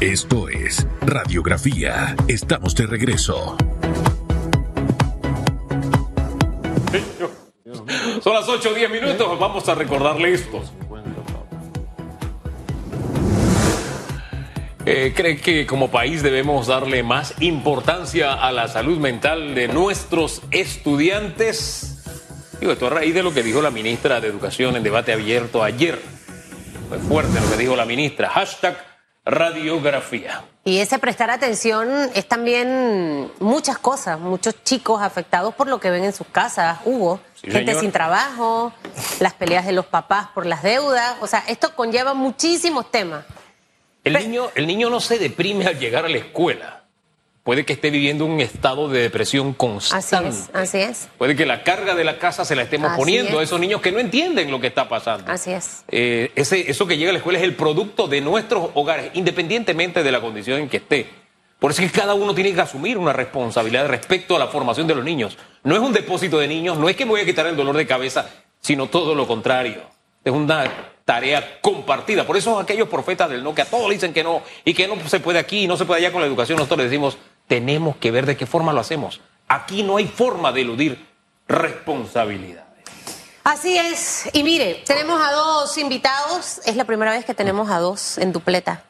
Esto es Radiografía. Estamos de regreso. Son las 8 o 10 minutos. Vamos a recordarle esto. Eh, ¿Cree que como país debemos darle más importancia a la salud mental de nuestros estudiantes? Digo, esto a raíz de lo que dijo la ministra de Educación en debate abierto ayer. Fue fuerte lo que dijo la ministra. Hashtag radiografía. Y ese prestar atención es también muchas cosas, muchos chicos afectados por lo que ven en sus casas, Hugo, Sí, gente señor. sin trabajo, las peleas de los papás por las deudas, o sea, esto conlleva muchísimos temas. El niño, el niño no se deprime al llegar a la escuela. Puede que esté viviendo un estado de depresión Así constante. es, así es, Puede que la carga de la casa se la estemos Así poniendo a es. esos niños que no entienden lo que está pasando. así es. Eh, ese, eso que llega a la escuela es el producto de nuestros hogares, independientemente de la condición en que esté. Por eso es que cada uno tiene que asumir una responsabilidad respecto a la formación de los niños. No es un depósito de niños, no es que me voy a quitar el dolor de cabeza, sino todo lo contrario. Es una tarea compartida. Por eso aquellos profetas del no, que a todos le dicen que no, y que no se puede aquí, y no se puede allá con la educación, nosotros les decimos, tenemos que ver de qué forma lo hacemos. Aquí no hay forma de eludir responsabilidades. Así es. Y mire, tenemos a dos invitados. Es la primera vez que tenemos a dos en dupleta,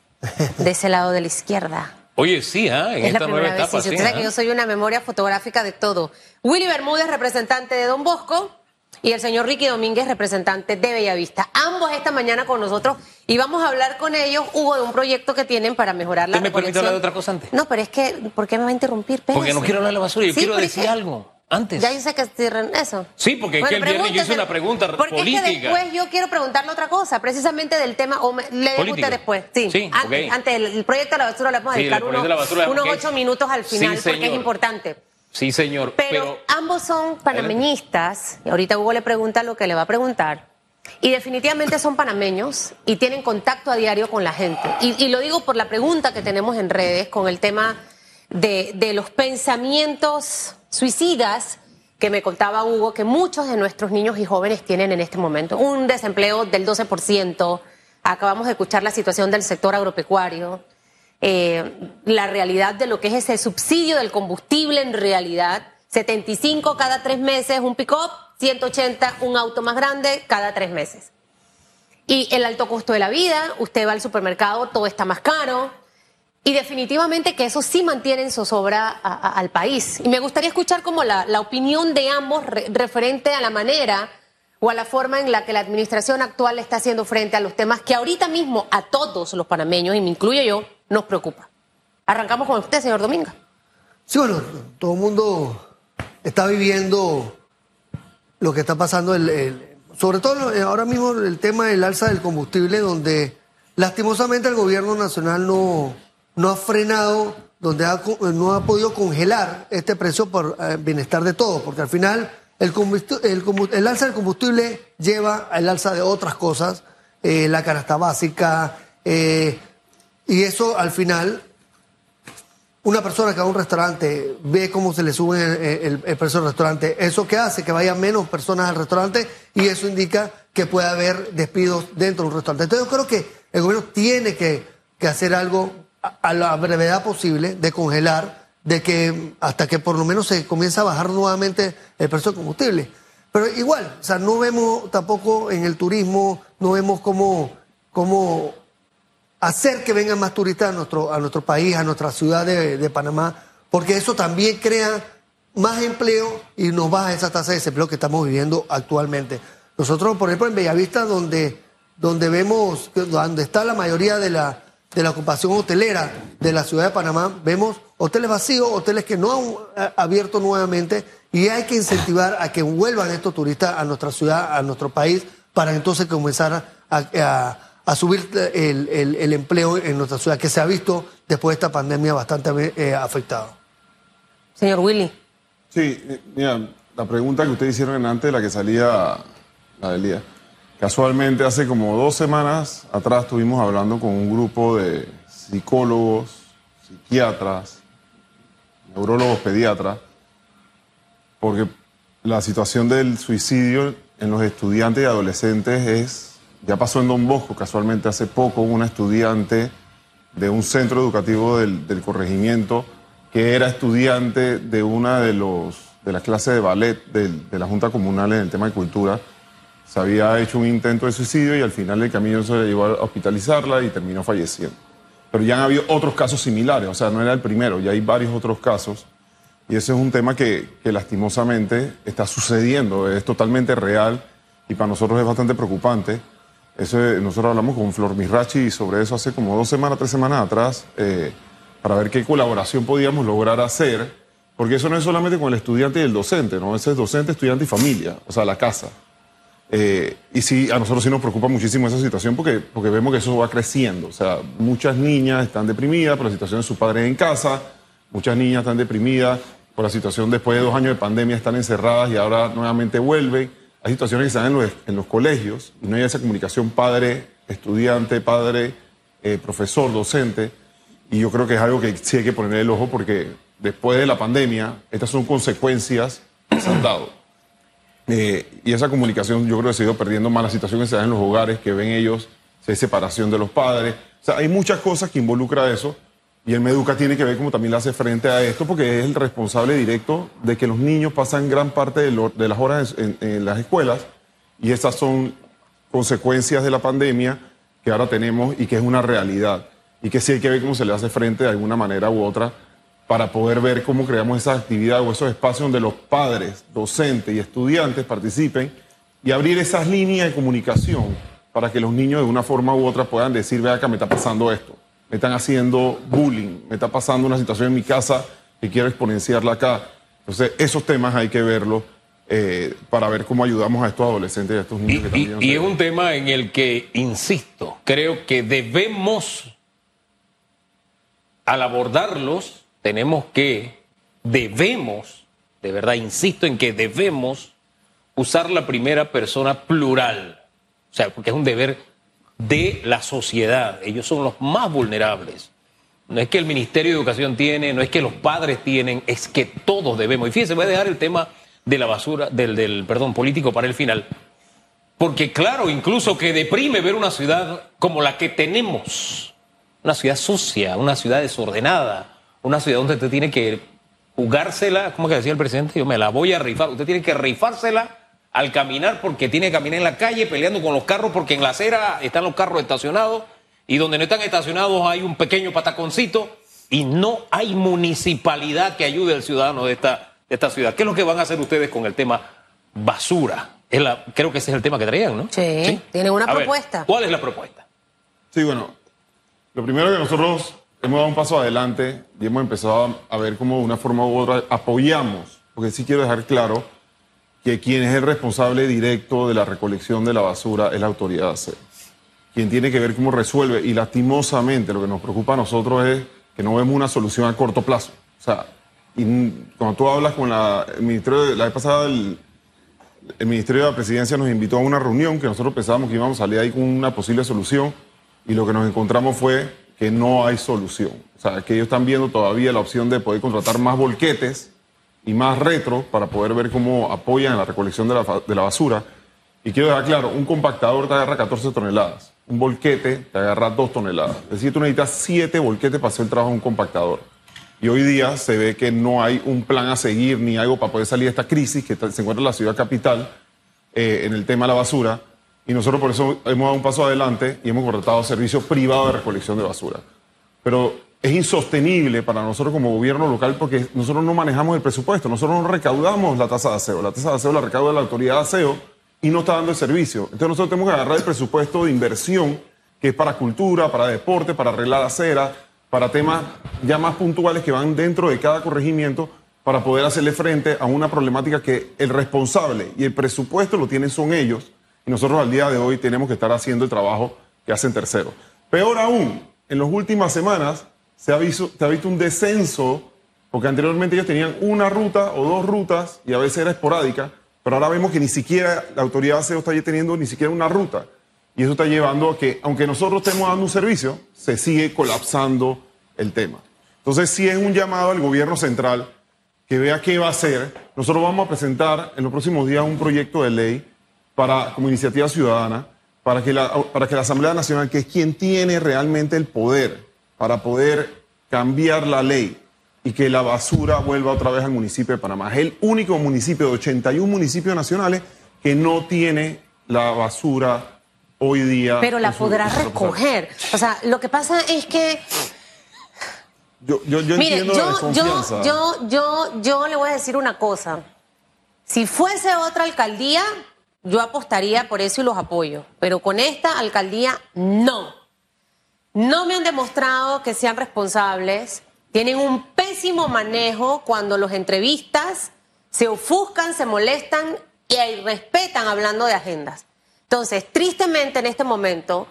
de ese lado de la izquierda. Oye, sí, ¿ah? en es la esta nueva primera vez. etapa. sí, sí, usted sabe ¿ah? que yo soy una memoria fotográfica de todo. Willy Bermúdez, representante de Don Bosco, y el señor Ricky Domínguez, representante de Bellavista. Ambos esta mañana con nosotros y vamos a hablar con ellos, Hugo, de un proyecto que tienen para mejorar la ¿Usted me permite hablar de otra cosa antes? No, pero es que, ¿por qué me va a interrumpir? Porque no quiero hablar de la basura, yo Sí, quiero es decir que- algo antes. Ya yo sé que eso. Sí, porque es que el viernes yo hice una pregunta Porque política. es que después yo quiero preguntarle otra cosa, precisamente del tema, o me- le dejo usted después. Sí, Sí, antes, ok. antes del el proyecto de la basura le vamos a dedicar unos, de unos ocho minutos al Sí, final, porque es importante. Sí, señor. Pero, Pero, ambos son panameñistas, y ahorita Hugo le pregunta lo que le va a preguntar, y definitivamente son panameños y tienen contacto a diario con la gente. Y, y lo digo por la pregunta que tenemos en redes con el tema de, de los pensamientos suicidas que me contaba Hugo, que muchos de nuestros niños y jóvenes tienen en este momento. Un desempleo del 12%, acabamos de escuchar la situación del sector agropecuario, eh, la realidad de lo que es ese subsidio del combustible en realidad, 75 cada tres meses un pick-up, 180 un auto más grande cada tres meses. Y el alto costo de la vida, usted va al supermercado, todo está más caro. Y definitivamente que eso sí mantiene en zozobra a- al país. Y me gustaría escuchar como la, la opinión de ambos re- referente a la manera o a la forma en la que la administración actual está haciendo frente a los temas que ahorita mismo a todos los panameños, y me incluyo yo, nos preocupa. Arrancamos con usted, señor Domingo. Sí, bueno, todo el mundo está viviendo lo que está pasando, el- el- sobre todo lo- ahora mismo el tema del alza del combustible, donde lastimosamente el gobierno nacional no, no ha frenado, donde no ha podido congelar este precio por eh, bienestar de todos, porque al final el, el, el alza del combustible lleva al alza de otras cosas, eh, la canasta básica, eh, y eso al final una persona que va a un restaurante ve cómo se le sube el, precio del restaurante, ¿eso qué hace? Que vayan menos personas al restaurante y eso indica que puede haber despidos dentro de un restaurante. Entonces yo creo que el gobierno tiene que, hacer algo a, a la brevedad posible de congelar, de que hasta que por lo menos se comience a bajar nuevamente el precio del combustible. Pero igual, o sea, no vemos tampoco en el turismo, no vemos cómo, cómo hacer que vengan más turistas a nuestro, a nuestro país, a nuestra ciudad de, Panamá, porque eso también crea más empleo y nos baja esa tasa de desempleo que estamos viviendo actualmente. Nosotros, por ejemplo, en Bellavista, donde, donde vemos, donde está la mayoría de la, de la ocupación hotelera de la ciudad de Panamá, vemos hoteles vacíos, hoteles que no han eh, abierto nuevamente y hay que incentivar a que vuelvan estos turistas a nuestra ciudad, a nuestro país, para entonces comenzar a- a subir el, el- el empleo en nuestra ciudad, que se ha visto después de esta pandemia bastante eh, afectado. Señor Willy. Sí, eh, mira, la pregunta que ustedes hicieron antes, la que salía, la del día. Casualmente, hace como dos semanas atrás estuvimos hablando con un grupo de psicólogos, psiquiatras, neurólogos, pediatras, porque la situación del suicidio en los estudiantes y adolescentes es, ya pasó en Don Bosco, casualmente hace poco una estudiante de un centro educativo del, del corregimiento que era estudiante de una de, los, de las clases de ballet del- de la Junta Comunal en el tema de cultura. Se había hecho un intento de suicidio y al final del camino se le llevó a hospitalizarla y terminó falleciendo. Pero ya han habido otros casos similares, o sea, no era el primero, ya hay varios otros casos. Y ese es un tema que, que lastimosamente está sucediendo, es totalmente real y para nosotros es bastante preocupante. Nosotros hablamos con Flor Mirachi sobre eso hace como dos semanas, tres semanas atrás, eh, para ver qué colaboración podíamos lograr hacer, porque eso no es solamente con el estudiante y el docente, ¿no? Ese es docente, estudiante y familia, o sea, la casa. Eh, y sí, a nosotros sí nos preocupa muchísimo esa situación porque, porque vemos que eso va creciendo. O sea, muchas niñas están deprimidas por la situación de sus padres en casa, muchas niñas están deprimidas por la situación después de dos años de pandemia, están encerradas y ahora nuevamente vuelven. Hay situaciones que se dan en los, en los colegios y no hay esa comunicación padre-estudiante, padre-profesor, docente. Y yo creo que es algo que sí hay que poner el ojo porque después de la pandemia, estas son consecuencias que se han dado. Eh, y esa comunicación yo creo que se ha ido perdiendo más la situación que se da en los hogares, que ven ellos, si hay separación de los padres. O sea, hay muchas cosas que involucra eso y el Meduca tiene que ver cómo también le hace frente a esto porque es el responsable directo de que los niños pasan gran parte de, las horas en, las escuelas y estas son consecuencias de la pandemia que ahora tenemos y que es una realidad. Y que sí hay que ver cómo se le hace frente de alguna manera u otra para poder ver cómo creamos esa actividad o esos espacios donde los padres, docentes y estudiantes participen y abrir esas líneas de comunicación para que los niños de una forma u otra puedan decir, vea acá, me está pasando esto, me están haciendo bullying, me está pasando una situación en mi casa que quiero exponenciarla acá. Entonces, esos temas hay que verlos eh, para ver cómo ayudamos a estos adolescentes y a estos Y, niños que y- también... y es un tema en el que, insisto, creo que debemos, al abordarlos, tenemos que, debemos, de verdad, insisto en que debemos usar la primera persona plural. O sea, porque es un deber de la sociedad. Ellos son los más vulnerables. No es que el Ministerio de Educación tiene, no es que los padres tienen, es que todos debemos. Y fíjense, voy a dejar el tema de la basura, del, del perdón, político para el final. Porque claro, incluso que deprime ver una ciudad como la que tenemos. Una ciudad sucia, una ciudad desordenada, una ciudad donde usted tiene que jugársela, ¿cómo que decía el presidente? Yo me la voy a rifar. Usted tiene que rifársela al caminar porque tiene que caminar en la calle peleando con los carros porque en la acera están los carros estacionados y donde no están estacionados hay un pequeño pataconcito y no hay municipalidad que ayude al ciudadano de esta, de esta ciudad. ¿Qué es lo que van a hacer ustedes con el tema basura? Es la- creo que ese es el tema que traían, ¿no? Sí, tienen una A ver, propuesta. ¿Cuál es la propuesta? Sí, bueno, lo primero que nosotros hemos dado un paso adelante y hemos empezado a, a ver cómo de una forma u otra apoyamos, porque sí quiero dejar claro que quien es el responsable directo de la recolección de la basura es la autoridad aseo. Quien tiene que ver cómo resuelve y lastimosamente lo que nos preocupa a nosotros es que no vemos una solución a corto plazo. O sea, y cuando tú hablas con la, el ministerio, la vez pasada el, el Ministerio de la Presidencia nos invitó a una reunión que nosotros pensábamos que íbamos a salir ahí con una posible solución y lo que nos encontramos fue que no hay solución. O sea, que ellos están viendo todavía la opción de poder contratar más volquetes y más retro para poder ver cómo apoyan la recolección de la, de la basura. Y quiero dejar claro, un compactador te agarra 14 toneladas, un volquete te agarra 2 toneladas. Es decir, tú necesitas 7 volquetes para hacer el trabajo de un compactador. Y hoy día se ve que no hay un plan a seguir ni algo para poder salir de esta crisis que se encuentra en la ciudad capital eh, en el tema de la basura. Y nosotros por eso hemos dado un paso adelante y hemos contratado servicios privados de recolección de basura. Pero es insostenible para nosotros como gobierno local porque nosotros no manejamos el presupuesto, nosotros no recaudamos la tasa de aseo. La tasa de aseo la recauda la autoridad de aseo y no está dando el servicio. Entonces nosotros tenemos que agarrar el presupuesto de inversión que es para cultura, para deporte, para arreglar acera, para temas ya más puntuales que van dentro de cada corregimiento para poder hacerle frente a una problemática que el responsable y el presupuesto lo tienen son ellos y nosotros al día de hoy tenemos que estar haciendo el trabajo que hacen terceros. Peor aún, en las últimas semanas se ha visto, se ha visto un descenso, porque anteriormente ellos tenían una ruta o dos rutas y a veces era esporádica, pero ahora vemos que ni siquiera la autoridad de aseo está teniendo ni siquiera una ruta. Y eso está llevando a que, aunque nosotros estemos dando un servicio, se sigue colapsando el tema. Entonces, sí es un llamado al gobierno central que vea qué va a hacer. Nosotros vamos a presentar en los próximos días un proyecto de ley para, como iniciativa ciudadana para que, la, para que la Asamblea Nacional, que es quien tiene realmente el poder para poder cambiar la ley y que la basura vuelva otra vez al municipio de Panamá. Es el único municipio de 81 municipios nacionales que no tiene la basura hoy día. Pero la podrá recoger. O sea, lo que pasa es que Yo, yo, yo Mire, entiendo yo, yo, yo, yo le voy a decir una cosa. Si fuese otra alcaldía, yo apostaría por eso y los apoyo. Pero con esta alcaldía, no. No me han demostrado que sean responsables. Tienen un pésimo manejo cuando los entrevistas se ofuscan, se molestan y irrespetan hablando de agendas. Entonces, tristemente en este momento,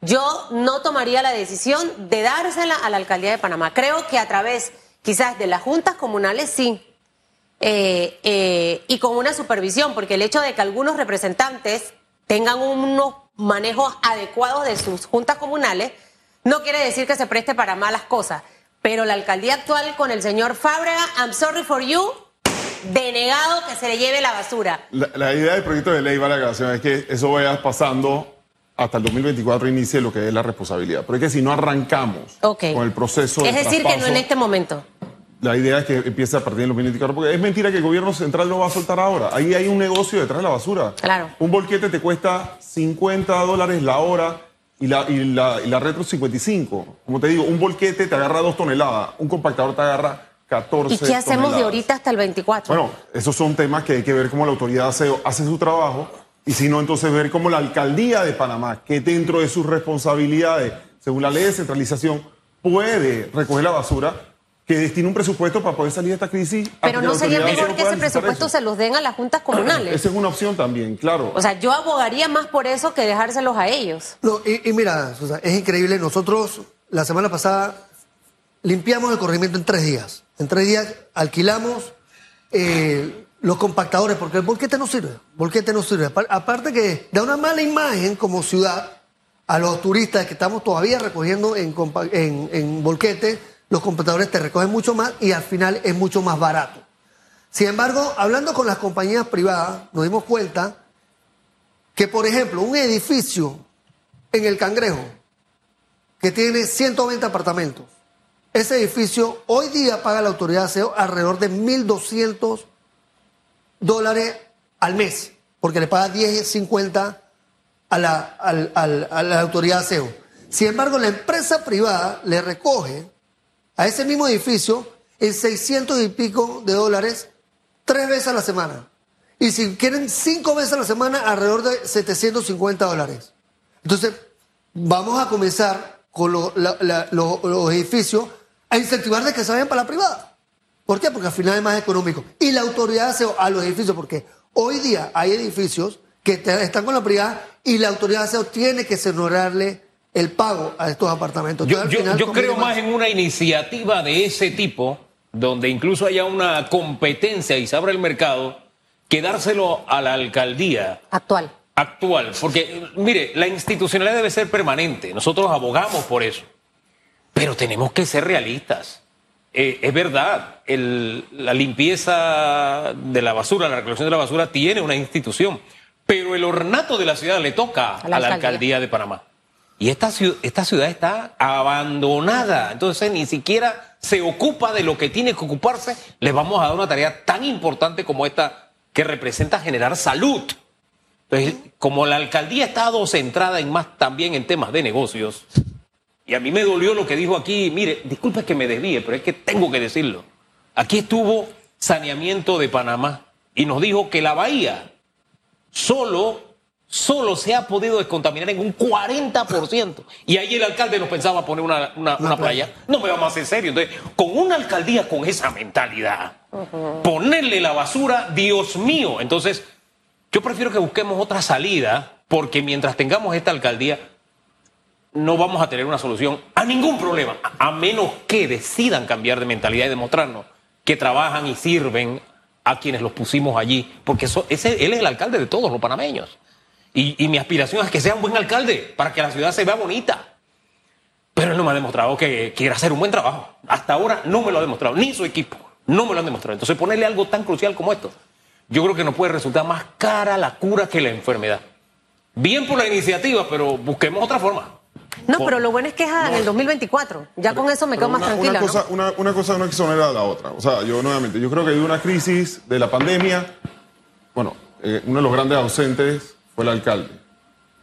yo no tomaría la decisión de dársela a la alcaldía de Panamá. Creo que a través quizás de las juntas comunales sí, eh, eh, y con una supervisión, porque el hecho de que algunos representantes tengan unos manejos adecuados de sus juntas comunales no quiere decir que se preste para malas cosas. Pero la alcaldía actual con el señor Fábrega, I'm sorry for you, denegado que se le lleve la basura. La, la idea del proyecto de ley, vale la aclaración, es que eso vaya pasando hasta el 2024 inicie lo que es la responsabilidad. Pero es que si no arrancamos Ok. con el proceso de Es decir, que no en este momento. La idea es que empiece a partir del 2024, porque es mentira que el gobierno central lo va a soltar ahora. Ahí hay un negocio detrás de la basura. Claro. Un volquete te cuesta 50 dólares la hora y la, y la, y la retro 55. Como te digo, un volquete te agarra dos toneladas, un compactador te agarra 14 ¿Y qué hacemos de toneladas. ahorita hasta el 24? Bueno, esos son temas que hay que ver cómo la autoridad hace, hace su trabajo y si no, entonces ver cómo la alcaldía de Panamá, que dentro de sus responsabilidades, según la ley de centralización, puede recoger la basura, que destine un presupuesto para poder salir de esta crisis. Pero no sería mejor que ese presupuesto eso. se los den a las juntas comunales. Esa es una opción también, claro. O sea, yo abogaría más por eso que dejárselos a ellos. No, y, y mira, Susana, es increíble. Nosotros la semana pasada limpiamos el corregimiento en tres días. En tres días alquilamos eh, los compactadores, porque el volquete no sirve. Volquete no sirve. Apar- Aparte que da una mala imagen como ciudad a los turistas que estamos todavía recogiendo en, en, en volquete. Los compactadores te recogen mucho más y al final es mucho más barato. Sin embargo, hablando con las compañías privadas, nos dimos cuenta que, por ejemplo, un edificio en el Cangrejo, que tiene 120 apartamentos, ese edificio hoy día paga la autoridad de aseo alrededor de 1.200 dólares al mes, porque le paga 10.50 a la, a la autoridad de aseo. Sin embargo, la empresa privada le recoge a ese mismo edificio en 600 y pico de dólares tres veces a la semana. Y si quieren cinco veces a la semana, alrededor de 750 dólares. Entonces, vamos a comenzar con los edificios a incentivar de que se vayan para la privada. ¿Por qué? Porque al final es más económico. Y la autoridad hace a los edificios, porque hoy día hay edificios que están con la privada y la autoridad aseo tiene que honorarle el pago a estos apartamentos. Yo, yo- creo más en una iniciativa de ese tipo, donde incluso haya una competencia y se abra el mercado, que dárselo a la alcaldía Actual. actual. Porque, mire, la institucionalidad debe ser permanente. Nosotros abogamos por eso. Pero tenemos que ser realistas. Eh, es verdad, el- la limpieza de la basura, la recolección de la basura tiene una institución. Pero el ornato de la ciudad le toca a la, alcaldía de Panamá. Y esta, esta ciudad está abandonada. Entonces ni siquiera se ocupa de lo que tiene que ocuparse. Le vamos a dar una tarea tan importante como esta que representa generar salud. Entonces, como la alcaldía ha estado centrada en más también en temas de negocios, y a mí me dolió lo que dijo aquí, mire, disculpe que me desvíe, pero es que tengo que decirlo. Aquí estuvo saneamiento de Panamá y nos dijo que la bahía solo, solo se ha podido descontaminar en un 40%. Y ahí el alcalde nos pensaba poner una, una- una playa. No me vamos a hacer serio. Entonces, con una alcaldía con esa mentalidad, ponerle la basura, Dios mío. Entonces, yo prefiero que busquemos otra salida, porque mientras tengamos esta alcaldía, no vamos a tener una solución a ningún problema, a a menos que decidan cambiar de mentalidad y demostrarnos que trabajan y sirven a quienes los pusimos allí, porque eso- ese, él es el alcalde de todos los panameños. Y, y mi aspiración es que sea un buen alcalde, para que la ciudad se vea bonita. Pero él no me ha demostrado que quiera hacer un buen trabajo. Hasta ahora no me lo ha demostrado, ni su equipo. No me lo han demostrado. Entonces ponerle algo tan crucial como esto, yo creo que nos puede resultar más cara la cura que la enfermedad. Bien por la iniciativa, pero busquemos otra forma. No, pero lo bueno es que es en el 2024. Ya con eso me quedo Pero más una, tranquila. Una cosa, ¿no? una, una cosa no exonera a la otra. O sea, yo nuevamente, yo creo que hay una crisis de la pandemia. Bueno, eh, uno de los grandes ausentes fue el alcalde.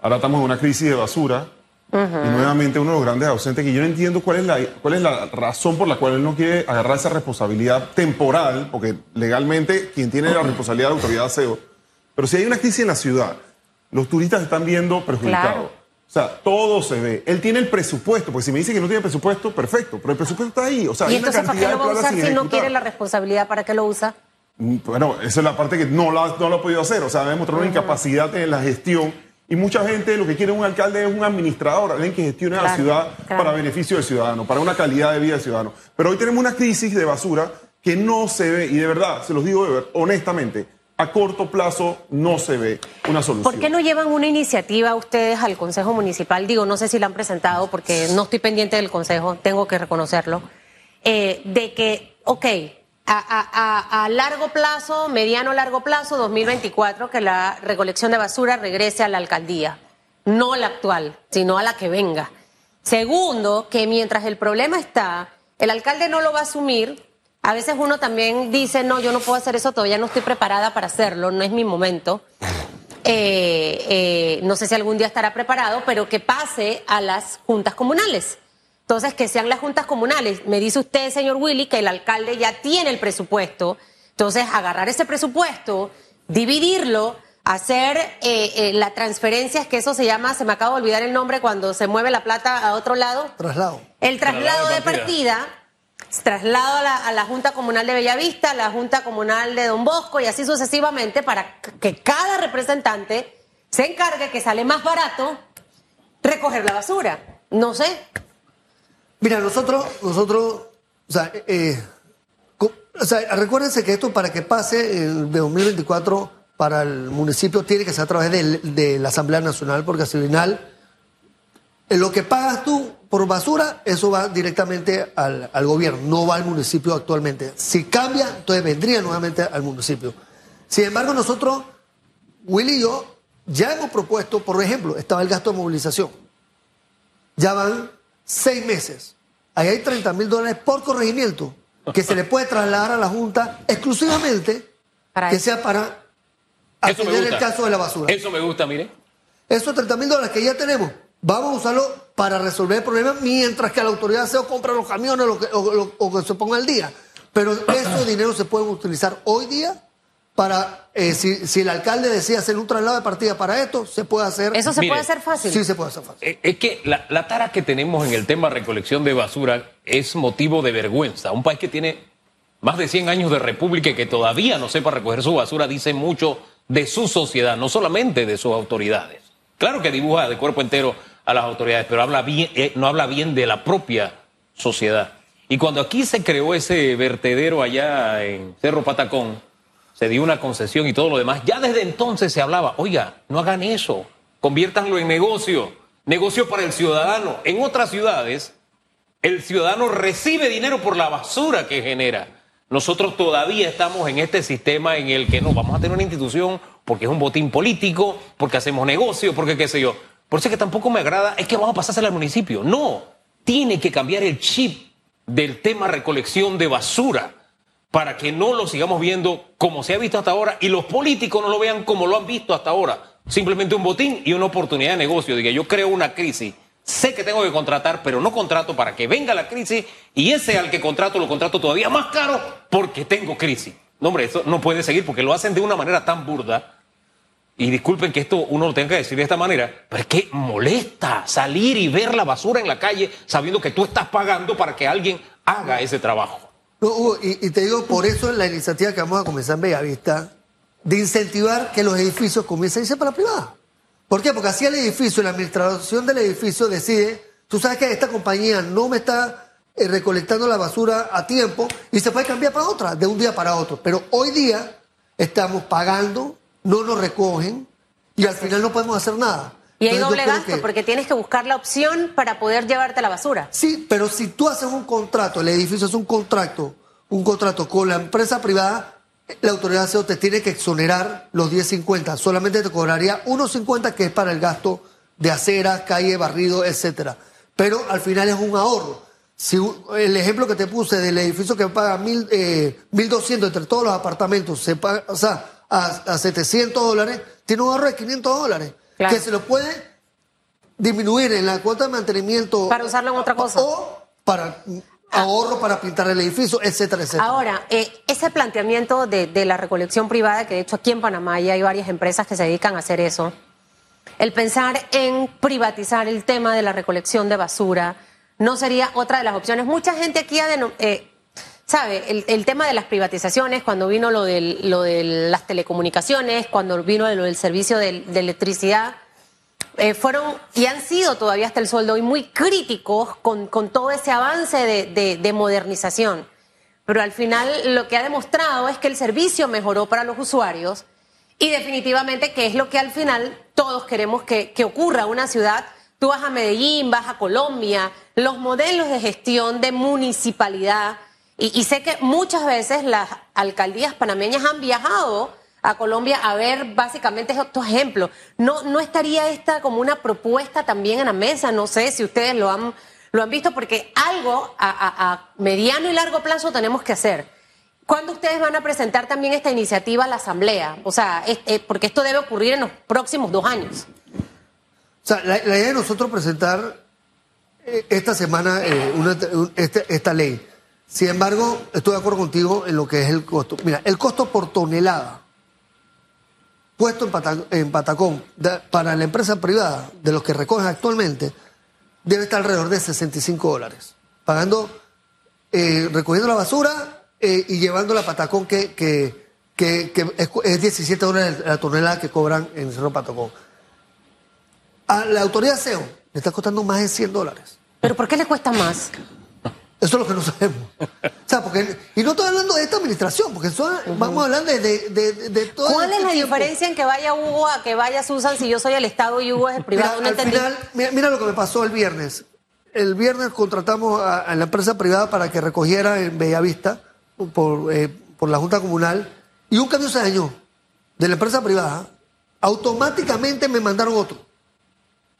Ahora estamos en una crisis de basura. Y nuevamente uno de los grandes ausentes que yo no entiendo cuál es, la, cuál es la razón por la cual él no quiere agarrar esa responsabilidad temporal, porque legalmente quien tiene la responsabilidad de autoridad de aseo. Pero si hay una crisis en la ciudad, los turistas están viendo perjudicados. Claro. O sea, todo se ve. Él tiene el presupuesto, porque si me dice que no tiene presupuesto, perfecto, pero el presupuesto está ahí. O sea, ¿Y hay una entonces para qué cantidad lo va a usar si no quiere la responsabilidad? ¿Para qué lo usa? Bueno, esa es la parte que no, la, no lo ha podido hacer. O sea, ha demostrado una incapacidad en la gestión. Y mucha gente lo que quiere un alcalde es un administrador, alguien que gestione la Claro, ciudad claro. para beneficio del ciudadano, para una calidad de vida del ciudadano. Pero hoy tenemos una crisis de basura que no se ve, y de verdad, se los digo de ver- honestamente, a corto plazo no se ve una solución. ¿Por qué no llevan una iniciativa ustedes al Consejo Municipal? Digo, no sé si la han presentado porque no estoy pendiente del Consejo, tengo que reconocerlo. eh, de que, ok, a, a- a- a largo plazo, mediano largo plazo, 2024, que la recolección de basura regrese a la alcaldía. No la actual, sino a la que venga. Segundo, que mientras el problema está, el alcalde no lo va a asumir. A veces uno también dice, no, yo no puedo hacer eso, todavía no estoy preparada para hacerlo, no es mi momento. Eh, eh, no sé si algún día estará preparado, pero que pase a las juntas comunales. Entonces, que sean las juntas comunales. Me dice usted, señor Willy, que el alcalde ya tiene el presupuesto. Entonces, agarrar ese presupuesto, dividirlo, hacer eh, eh, la transferencia, es que eso se llama, se me acaba de olvidar el nombre, cuando se mueve la plata a otro lado. Traslado. El traslado Traslado de de partida. partida, traslado a la, a la Junta Comunal de Bellavista, a la Junta Comunal de Don Bosco y así sucesivamente para que cada representante se encargue que sale más barato recoger la basura. No sé. Mira, nosotros, nosotros, o sea, eh, co- o sea, recuérdense que esto para que pase el de 2024 para el municipio tiene que ser a través de, la Asamblea Nacional, porque al final eh, lo que pagas tú por basura, eso va directamente al, al gobierno, no va al municipio actualmente. Si cambia, entonces vendría nuevamente al municipio. Sin embargo, nosotros, Willy y yo, ya hemos propuesto, por ejemplo, estaba el gasto de movilización. Ya van seis meses. Ahí hay 30 mil dólares por corregimiento que se le puede trasladar a la Junta exclusivamente Para que sea para atender el caso de la basura. Eso me gusta, mire. Esos 30 mil dólares que ya tenemos, vamos a usarlo para resolver el problema mientras que la autoridad de SEO compra los camiones lo que- o, o que se ponga al día. Pero esos dineros se pueden utilizar hoy día para, eh, si, si el alcalde decide hacer un traslado de partida para esto, se puede hacer. Eso se Mire, puede hacer fácil. Sí, se puede hacer fácil. Eh, Es que la, la tara que tenemos en el tema recolección de basura es motivo de vergüenza. Un país que tiene más de 100 años de república y que todavía no sepa recoger su basura dice mucho de su sociedad, no solamente de sus autoridades. Claro que dibuja de cuerpo entero a las autoridades, pero habla bien, eh, no habla bien de la propia sociedad. Y cuando aquí se creó ese vertedero allá en Cerro Patacón, se dio una concesión y todo lo demás. Ya desde entonces se hablaba, oiga, no hagan eso, conviértanlo en negocio, negocio para el ciudadano. En otras ciudades, el ciudadano recibe dinero por la basura que genera. Nosotros todavía estamos en este sistema en el que no vamos a tener una institución porque es un botín político, porque hacemos negocio, porque qué sé yo. Por eso es que tampoco me agrada, es que vamos a pasársela al municipio. No, tiene que cambiar el chip del tema recolección de basura para que no lo sigamos viendo como se ha visto hasta ahora y los políticos no lo vean como lo han visto hasta ahora. Simplemente un botín y una oportunidad de negocio. Diga, yo creo una crisis, sé que tengo que contratar, pero no contrato para que venga la crisis y ese al que contrato lo contrato todavía más caro porque tengo crisis. No, hombre, eso no puede seguir porque lo hacen de una manera tan burda. Y disculpen que esto uno lo tenga que decir de esta manera, pero es que molesta salir y ver la basura en la calle sabiendo que tú estás pagando para que alguien haga ese trabajo. Hugo, y, te digo, por eso es la iniciativa que vamos a comenzar en Bellavista, de incentivar que los edificios comiencen a irse para la privada. ¿Por qué? Porque así el edificio, la administración del edificio decide, tú sabes que esta compañía no me está eh, recolectando la basura a tiempo y se puede cambiar para otra, de un día para otro. Pero hoy día estamos pagando, no nos recogen y al final no podemos hacer nada. Y hay Entonces, doble gasto que- porque tienes que buscar la opción para poder llevarte la basura. Sí, pero si tú haces un contrato, el edificio es un contrato, un contrato con la empresa privada, la autoridad de aseo te tiene que exonerar los 10.50. Solamente te cobraría 1.50 que es para el gasto de aceras, calle, barrido, etcétera. Pero al final es un ahorro. Si el ejemplo que te puse del edificio que paga mil, eh, 1.200 entre todos los apartamentos, se paga, o sea, a, a 700 dólares, tiene un ahorro de 500 dólares. Claro. Que se lo puede disminuir en la cuota de mantenimiento. Para usarlo en otra cosa. O para ahorro para pintar el edificio, etcétera, etcétera. Ahora, eh, ese planteamiento de, de la recolección privada, que de hecho aquí en Panamá ya hay varias empresas que se dedican a hacer eso, el pensar en privatizar el tema de la recolección de basura no sería otra de las opciones. Mucha gente aquí ha eh, sabe, el, tema de las privatizaciones, cuando vino lo, del- lo de las telecomunicaciones, cuando vino lo del servicio de, electricidad, eh, fueron y han sido todavía hasta el sol de hoy muy críticos con, con todo ese avance de, de- de modernización. Pero al final lo que ha demostrado es que el servicio mejoró para los usuarios y definitivamente que es lo que al final todos queremos que, que ocurra una ciudad. Tú vas a Medellín, vas a Colombia, los modelos de gestión de municipalidad. Y, sé que muchas veces las alcaldías panameñas han viajado a Colombia a ver básicamente estos ejemplos. ¿No, ¿No estaría esta como una propuesta también en la mesa? No sé si ustedes lo han, lo han visto, porque algo a, mediano y largo plazo tenemos que hacer. ¿Cuándo ustedes van a presentar también esta iniciativa a la Asamblea? O sea, eh, porque esto debe ocurrir en los próximos dos años. O sea, la, idea de nosotros presentar eh, esta semana eh, este- esta ley. Sin embargo, estoy de acuerdo contigo en lo que es el costo. Mira, el costo por tonelada puesto en, Pata- en Patacón para la empresa privada, de los que recogen actualmente, debe estar alrededor de 65 dólares. Pagando, eh, recogiendo la basura eh, y llevándola a Patacón, que es, es 17 dólares la tonelada que cobran en Cerro Patacón. A la autoridad SEO le está costando más de 100 dólares. ¿Pero por qué le cuesta más? Eso es lo que no sabemos. O sea, porque, y no estoy hablando de esta administración, porque son- vamos a hablar de, de, de, de todo ¿Cuál este es la tiempo. diferencia en que vaya Hugo a que vaya Susan si yo soy el Estado y Hugo es el privado? Mira, no al entendí. final, mira, mira lo que me pasó el viernes. El viernes contratamos a, a la empresa privada para que recogiera en Bellavista por, eh, por la Junta Comunal y un camión se dañó de la empresa privada. Automáticamente me mandaron otro.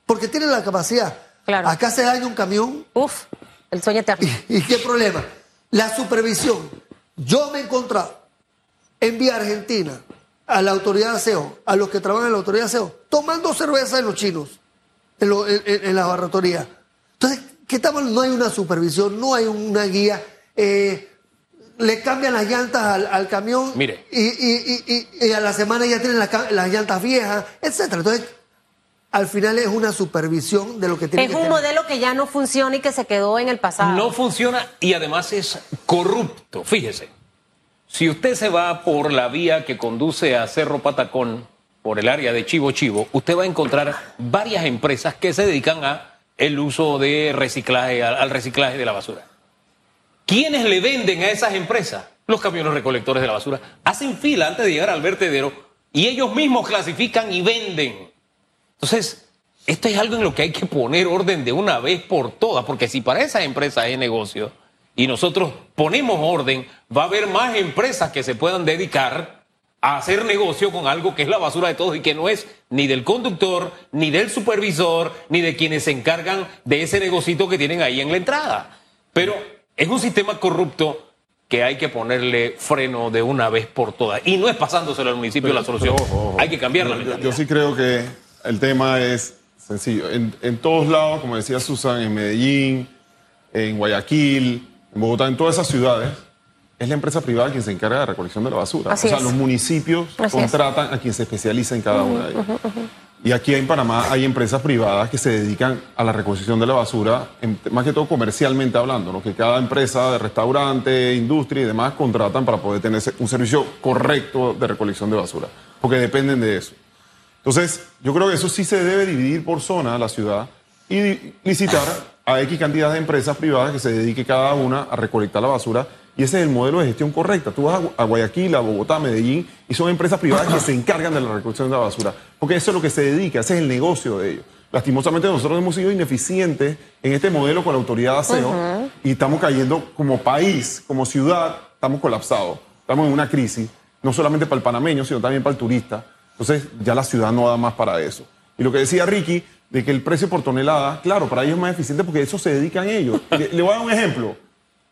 Porque tienen la capacidad. Claro. Acá se daña un camión Uf, el sueño eterno. ¿Y qué problema? La supervisión. Yo me he encontrado en vía Argentina a la autoridad de aseo, a los que trabajan en la autoridad de aseo, tomando cerveza en los chinos, en, lo- en- en- en la barratoría. Entonces, ¿qué estamos? No hay una supervisión, no hay una guía. eh, le cambian las llantas al, al camión Mire. Y, y- y- y- y a la semana ya tienen la ca- las llantas viejas, etcétera. Entonces, al final es una supervisión de lo que tiene Es que un tener. modelo que ya no funciona y que se quedó en el pasado. No funciona y además es corrupto. Fíjese, si usted se va por la vía que conduce a Cerro Patacón, por el área de Chivo Chivo, usted va a encontrar varias empresas que se dedican a el uso de reciclaje, al, al reciclaje de la basura. ¿Quiénes le venden a esas empresas? Los camiones recolectores de la basura. Hacen fila antes de llegar al vertedero y ellos mismos clasifican y venden. Entonces, esto es algo en lo que hay que poner orden de una vez por todas, porque si para esas empresas es negocio y nosotros ponemos orden, va a haber más empresas que se puedan dedicar a hacer negocio con algo que es la basura de todos y que no es ni del conductor, ni del supervisor, ni de quienes se encargan de ese negocito que tienen ahí en la entrada. Pero es un sistema corrupto que hay que ponerle freno de una vez por todas. Y no es pasándoselo al municipio la solución. Pero, ojo, ojo. Hay que cambiar la Yo- yo sí creo que el tema es sencillo. En, en todos lados, como decía Susan, en Medellín, en Guayaquil, en Bogotá, en todas esas ciudades, es la empresa privada quien se encarga de la recolección de la basura. Así o sea, es. los municipios Así es. contratan a quien se especializa en cada una de ellas. Y aquí en Panamá hay empresas privadas que se dedican a la recolección de la basura, en- más que todo comercialmente hablando, ¿no? que cada empresa de restaurante, industria y demás contratan para poder tener un servicio correcto de recolección de basura, porque dependen de eso. Entonces, yo creo que eso sí se debe dividir por zona la ciudad y licitar a X cantidad de empresas privadas que se dedique cada una a recolectar la basura. Y ese es el modelo de gestión correcta. Tú vas a Gu- a Guayaquil, a Bogotá, a Medellín, y son empresas privadas que se encargan de la recolección de la basura. Porque eso es lo que se dedica, ese es el negocio de ellos. Lastimosamente nosotros hemos sido ineficientes en este modelo con la autoridad de aseo y estamos cayendo como país, como ciudad, estamos colapsados. Estamos en una crisis, no solamente para el panameño, sino también para el turista. Entonces ya la ciudad no da más para eso. Y lo que decía Ricky, de que el precio por tonelada, claro, para ellos es más eficiente porque eso se dedican ellos. Le, le voy a dar un ejemplo.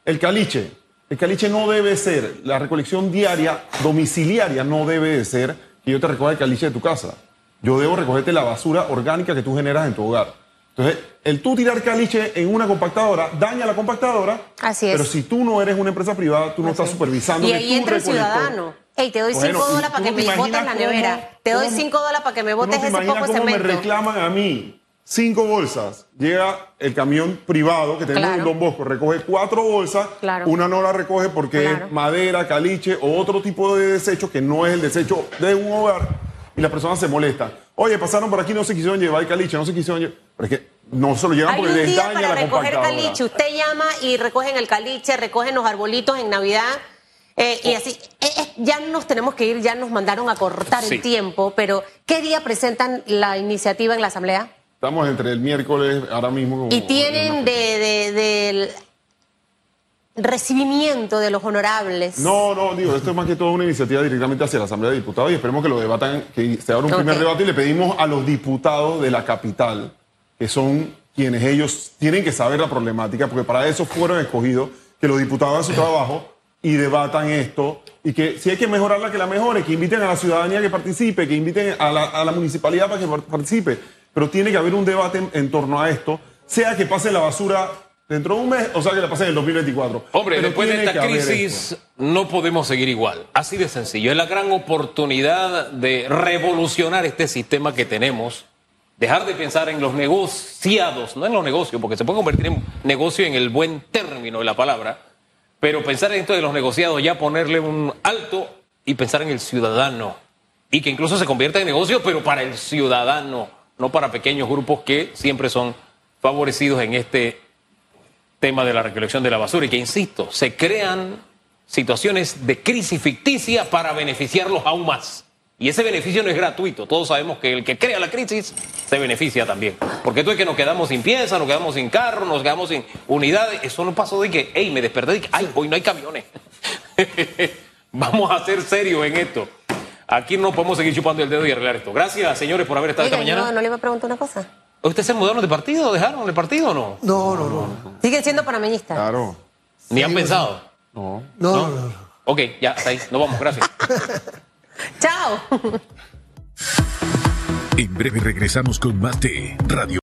El caliche. El caliche no debe ser, la recolección diaria, domiciliaria, no debe de ser que yo te recoja el caliche de tu casa. Yo debo recogerte la basura orgánica que tú generas en tu hogar. Entonces, el tú tirar caliche en una compactadora daña la compactadora. Así es. Pero si tú no eres una empresa privada, tú no estás supervisando Y que ahí tu entra el ciudadano. Hey, te doy Bueno, 5 ¿y dólares para que me botes la cómo- nevera. Te doy cómo- 5 dólares para que me ¿Tú botes ese poco cómo me cemento. reclaman a mí cinco bolsas? Llega el camión privado que tenemos Claro. en Don Bosco, recoge cuatro bolsas, Claro. una no la recoge porque Claro. es madera, caliche o otro tipo de desecho que no es el desecho de un hogar y la persona se molesta. Oye, pasaron por aquí, no se quisieron llevar el caliche, no se quisieron llevar. Pero es que no se lo llevan Hay porque les daña para la recoger caliche. Usted llama y recogen el caliche, recogen los arbolitos en Navidad. Eh, y así, Eh, eh, ya nos tenemos que ir, ya nos mandaron a cortar Sí. el tiempo, pero ¿qué día presentan la iniciativa en la Asamblea? Estamos entre el miércoles, ahora mismo. Y tienen de, de- del recibimiento de los honorables. No, no, digo, esto es más que todo una iniciativa directamente hacia la Asamblea de Diputados y esperemos que lo debatan, que se abra un primer debate y le pedimos a los diputados de la capital, que son quienes ellos tienen que saber la problemática, porque para eso fueron escogidos, que los diputados hagan su trabajo y debatan esto y que si hay que mejorarla, que la mejore, que inviten a la ciudadanía que participe, que inviten a la, a la municipalidad para que par- participe, pero tiene que haber un debate en, en torno a esto, sea que pase la basura dentro de un mes o sea que la pase en el 2024. Hombre, Pero después de esta crisis no podemos seguir igual. Así de sencillo. Es la gran oportunidad de revolucionar este sistema que tenemos. Dejar de pensar en los negociados, no en los negocios, porque se puede convertir en negocio en el buen término de la palabra, pero pensar en esto de los negociados, ya ponerle un alto y pensar en el ciudadano. Y que incluso se convierta en negocio, pero para el ciudadano, no para pequeños grupos que siempre son favorecidos en este tema de la recolección de la basura y que, insisto, se crean situaciones de crisis ficticia para beneficiarlos aún más. Y ese beneficio no es gratuito. Todos sabemos que el que crea la crisis se beneficia también. Porque tú es que nos quedamos sin piezas, nos quedamos sin carros, nos quedamos sin unidades. Eso no pasó de que, hey, me desperté de que, ay, hoy no hay camiones. Vamos a ser serios en esto. Aquí no podemos seguir chupando el dedo y arreglar esto. Gracias, señores, por haber estado Oiga, esta mañana. no, no le iba a preguntar una cosa. ¿Ustedes se mudaron de partido? ¿Dejaron el partido o no? No, no, no. ¿Siguen siendo panameñistas? Claro. Ni han pensado. No. No, no, no. Ok, ya, hasta ahí. Nos vamos, gracias. Chao. En breve regresamos con más de Radio